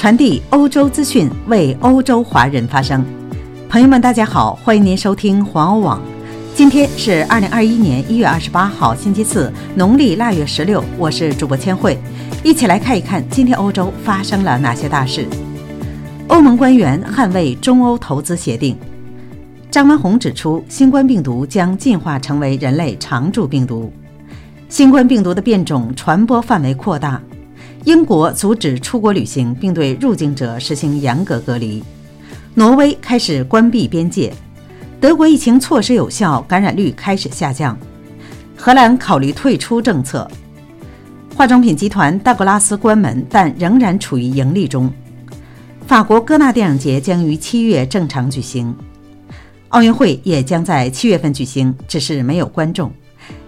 传递欧洲资讯，为欧洲华人发声。朋友们，大家好，欢迎您收听环欧网。今天是二零二一年一月二十八号，星期四，农历腊月十六。我是主播千惠，一起来看一看今天欧洲发生了哪些大事。欧盟官员捍卫中欧投资协定。张文宏指出，新冠病毒将进化成为人类常驻病毒。新冠病毒的变种传播范围扩大。英国阻止出国旅行，并对入境者实行严格隔离。挪威开始关闭边界。德国疫情措施有效，感染率开始下降。荷兰考虑退出政策。化妆品集团道格拉斯关门，但仍然处于盈利中。法国戛纳电影节将于七月正常举行。奥运会也将在七月份举行，只是没有观众。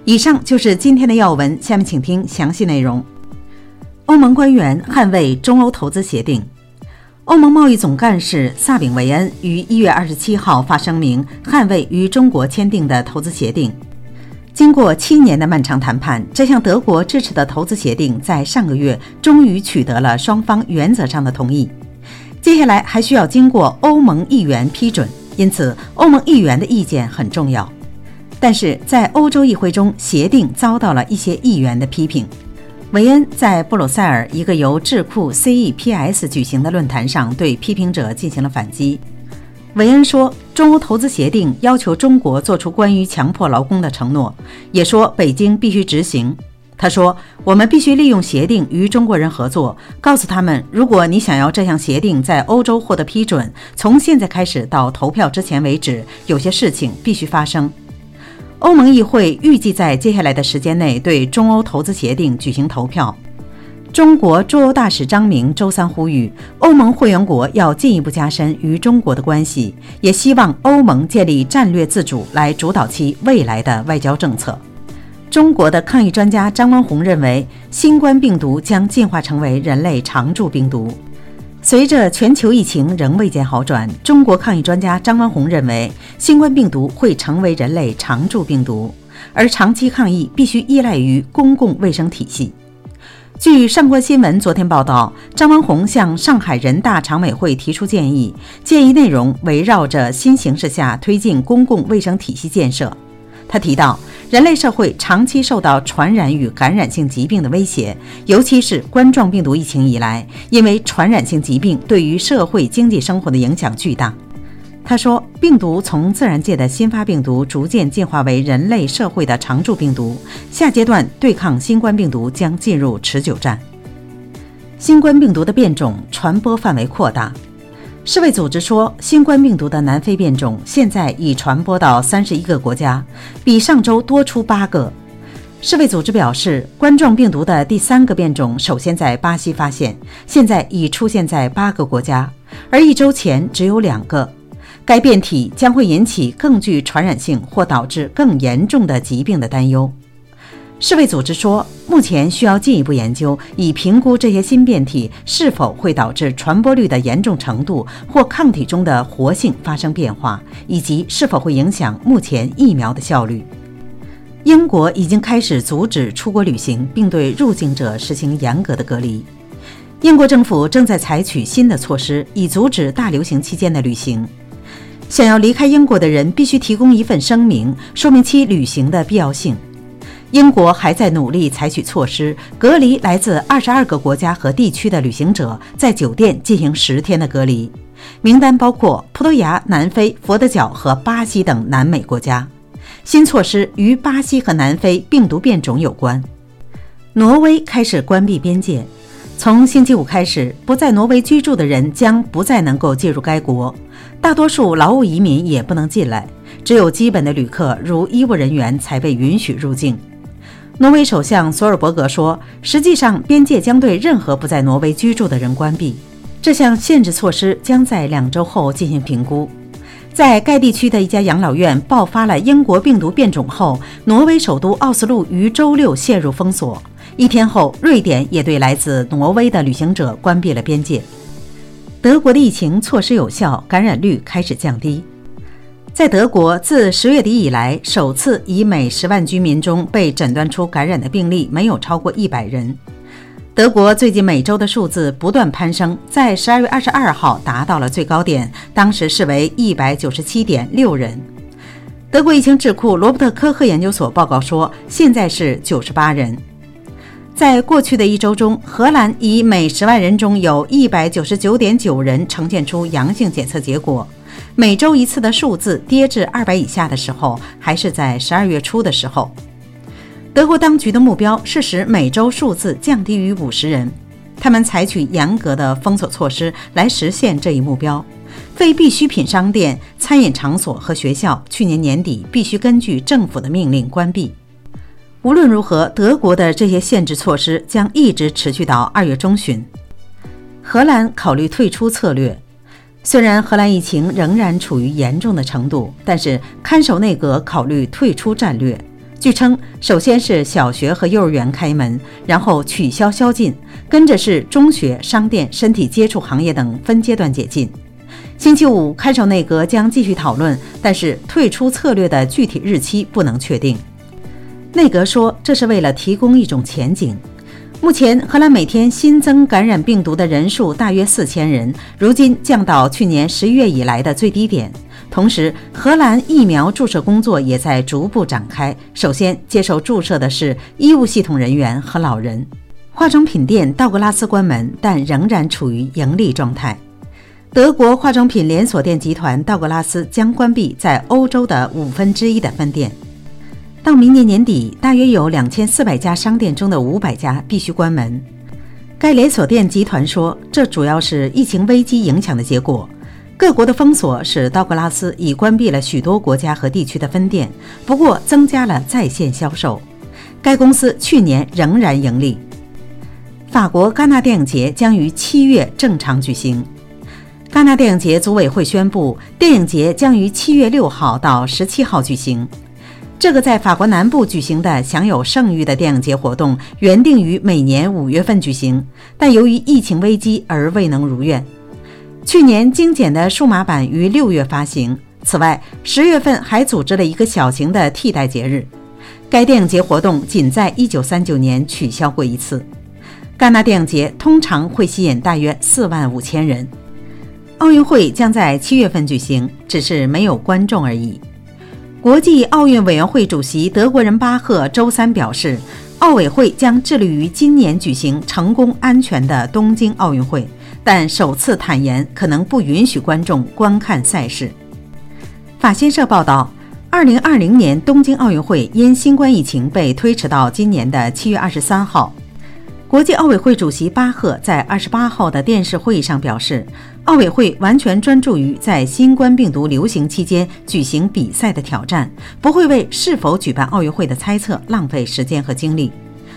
以上就是今天的要闻，下面请听详细内容。欧盟官员捍卫中欧投资协定。欧盟贸易总干事萨炳维恩于一月二十七号发声明，捍卫与中国签订的投资协定。经过七年的漫长谈判，这项德国支持的投资协定在上个月终于取得了双方原则上的同意。接下来还需要经过欧盟议员批准。因此，欧盟议员的意见很重要。但是在欧洲议会中，协定遭到了一些议员的批评。韦恩在布鲁塞尔一个由智库 CEPS 举行的论坛上对批评者进行了反击。韦恩说，中欧投资协定要求中国做出关于强迫劳工的承诺，也说北京必须执行。他说：“我们必须利用协定与中国人合作，告诉他们，如果你想要这项协定在欧洲获得批准，从现在开始到投票之前为止，有些事情必须发生。”欧盟议会预计在接下来的时间内对中欧投资协定举行投票。中国驻欧大使张明周三呼吁欧盟会员国要进一步加深与中国的关系，也希望欧盟建立战略自主来主导其未来的外交政策。中国的抗疫专家张文宏认为，新冠病毒将进化成为人类常驻病毒。随着全球疫情仍未见好转，中国抗疫专家张文宏认为，新冠病毒会成为人类常驻病毒，而长期抗疫必须依赖于公共卫生体系。据上官新闻昨天报道，张文宏向上海人大常委会提出建议，建议内容围绕着新形势下推进公共卫生体系建设。他提到。人类社会长期受到传染与感染性疾病的威胁，尤其是冠状病毒疫情以来，因为传染性疾病对于社会经济生活的影响巨大。他说，病毒从自然界的新发病毒逐渐进化为人类社会的常驻病毒，下阶段对抗新冠病毒将进入持久战。新冠病毒的变种传播范围扩大。世卫组织说，新冠病毒的南非变种现在已传播到三十一个国家，比上周多出八个。世卫组织表示，冠状病毒的第三个变种首先在巴西发现，现在已出现在八个国家，而一周前只有两个。该变体将会引起更具传染性或导致更严重的疾病的担忧。世卫组织说，目前需要进一步研究，以评估这些新变体是否会导致传播率的严重程度或抗体中的活性发生变化，以及是否会影响目前疫苗的效率。英国已经开始阻止出国旅行，并对入境者实行严格的隔离。英国政府正在采取新的措施，以阻止大流行期间的旅行。想要离开英国的人必须提供一份声明，说明其旅行的必要性。英国还在努力采取措施，隔离来自二十二个国家和地区的旅行者，在酒店进行十天的隔离。名单包括葡萄牙、南非、佛得角和巴西等南美国家。新措施与巴西和南非病毒变种有关。挪威开始关闭边界，从星期五开始，不在挪威居住的人将不再能够进入该国，大多数劳务移民也不能进来，只有基本的旅客，如医务人员才被允许入境。挪威首相索尔伯格说：“实际上，边界将对任何不在挪威居住的人关闭。这项限制措施将在两周后进行评估。”在该地区的一家养老院爆发了英国病毒变种后，挪威首都奥斯陆于周六陷入封锁。一天后，瑞典也对来自挪威的旅行者关闭了边界。德国的疫情措施有效，感染率开始降低。在德国，自十月底以来，首次以每十万居民中被诊断出感染的病例没有超过一百人。德国最近每周的数字不断攀升，在十二月二十二号达到了最高点，当时是为一百九十七点六人。德国疫情智库罗伯特科赫研究所报告说，现在是九十八人。在过去的一周中，荷兰以每十万人中有一百九十九点九人呈现出阳性检测结果。每周一次的数字跌至二百以下的时候，还是在十二月初的时候。德国当局的目标是使每周数字降低于五十人，他们采取严格的封锁措施来实现这一目标。非必需品商店、餐饮场所和学校去年年底必须根据政府的命令关闭。无论如何，德国的这些限制措施将一直持续到二月中旬。荷兰考虑退出策略，虽然荷兰疫情仍然处于严重的程度，但是看守内阁考虑退出战略。据称，首先是小学和幼儿园开门，然后取消宵禁，跟着是中学、商店、身体接触行业等分阶段解禁。星期五，看守内阁将继续讨论，但是退出策略的具体日期不能确定。内阁说，这是为了提供一种前景。目前，荷兰每天新增感染病毒的人数大约四千人，如今降到去年十一月以来的最低点。同时，荷兰疫苗注射工作也在逐步展开。首先接受注射的是医务系统人员和老人。化妆品店道格拉斯关门，但仍然处于盈利状态。德国化妆品连锁店集团道格拉斯将关闭在欧洲的五分之一的分店。到明年年底，大约有两千四百家商店中的五百家必须关门。该连锁店集团说，这主要是疫情危机影响的结果。各国的封锁使道格拉斯已关闭了许多国家和地区的分店，不过增加了在线销售。该公司去年仍然盈利。法国戛纳电影节将于七月正常举行。戛纳电影节组委会宣布，电影节将于七月六号到十七号举行。这个在法国南部举行的享有盛誉的电影节活动，原定于每年五月份举行，但由于疫情危机而未能如愿。去年精简的数码版于六月发行。此外，十月份还组织了一个小型的替代节日。该电影节活动仅在一九三九年取消过一次。戛纳电影节通常会吸引大约四万五千人。奥运会将在七月份举行，只是没有观众而已。国际奥运委员会主席德国人巴赫周三表示，奥委会将致力于今年举行成功安全的东京奥运会。但首次坦言可能不允许观众观看赛事。法新社报道，2020年东京奥运会因新冠疫情被推迟到今年的7月23号。国际奥委会主席巴赫在28号的电视会议上表示，奥委会完全专注于在新冠病毒流行期间举行比赛的挑战，不会为是否举办奥运会的猜测浪费时间和精力。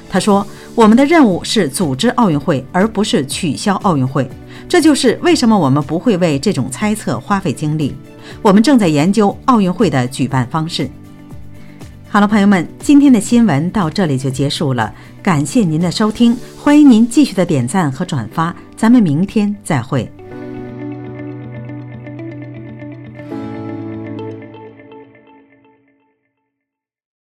他说：“我们的任务是组织奥运会，而不是取消奥运会。这就是为什么我们不会为这种猜测花费精力。我们正在研究奥运会的举办方式。”好了，朋友们，今天的新闻到这里就结束了。感谢您的收听，欢迎您继续的点赞和转发。咱们明天再会。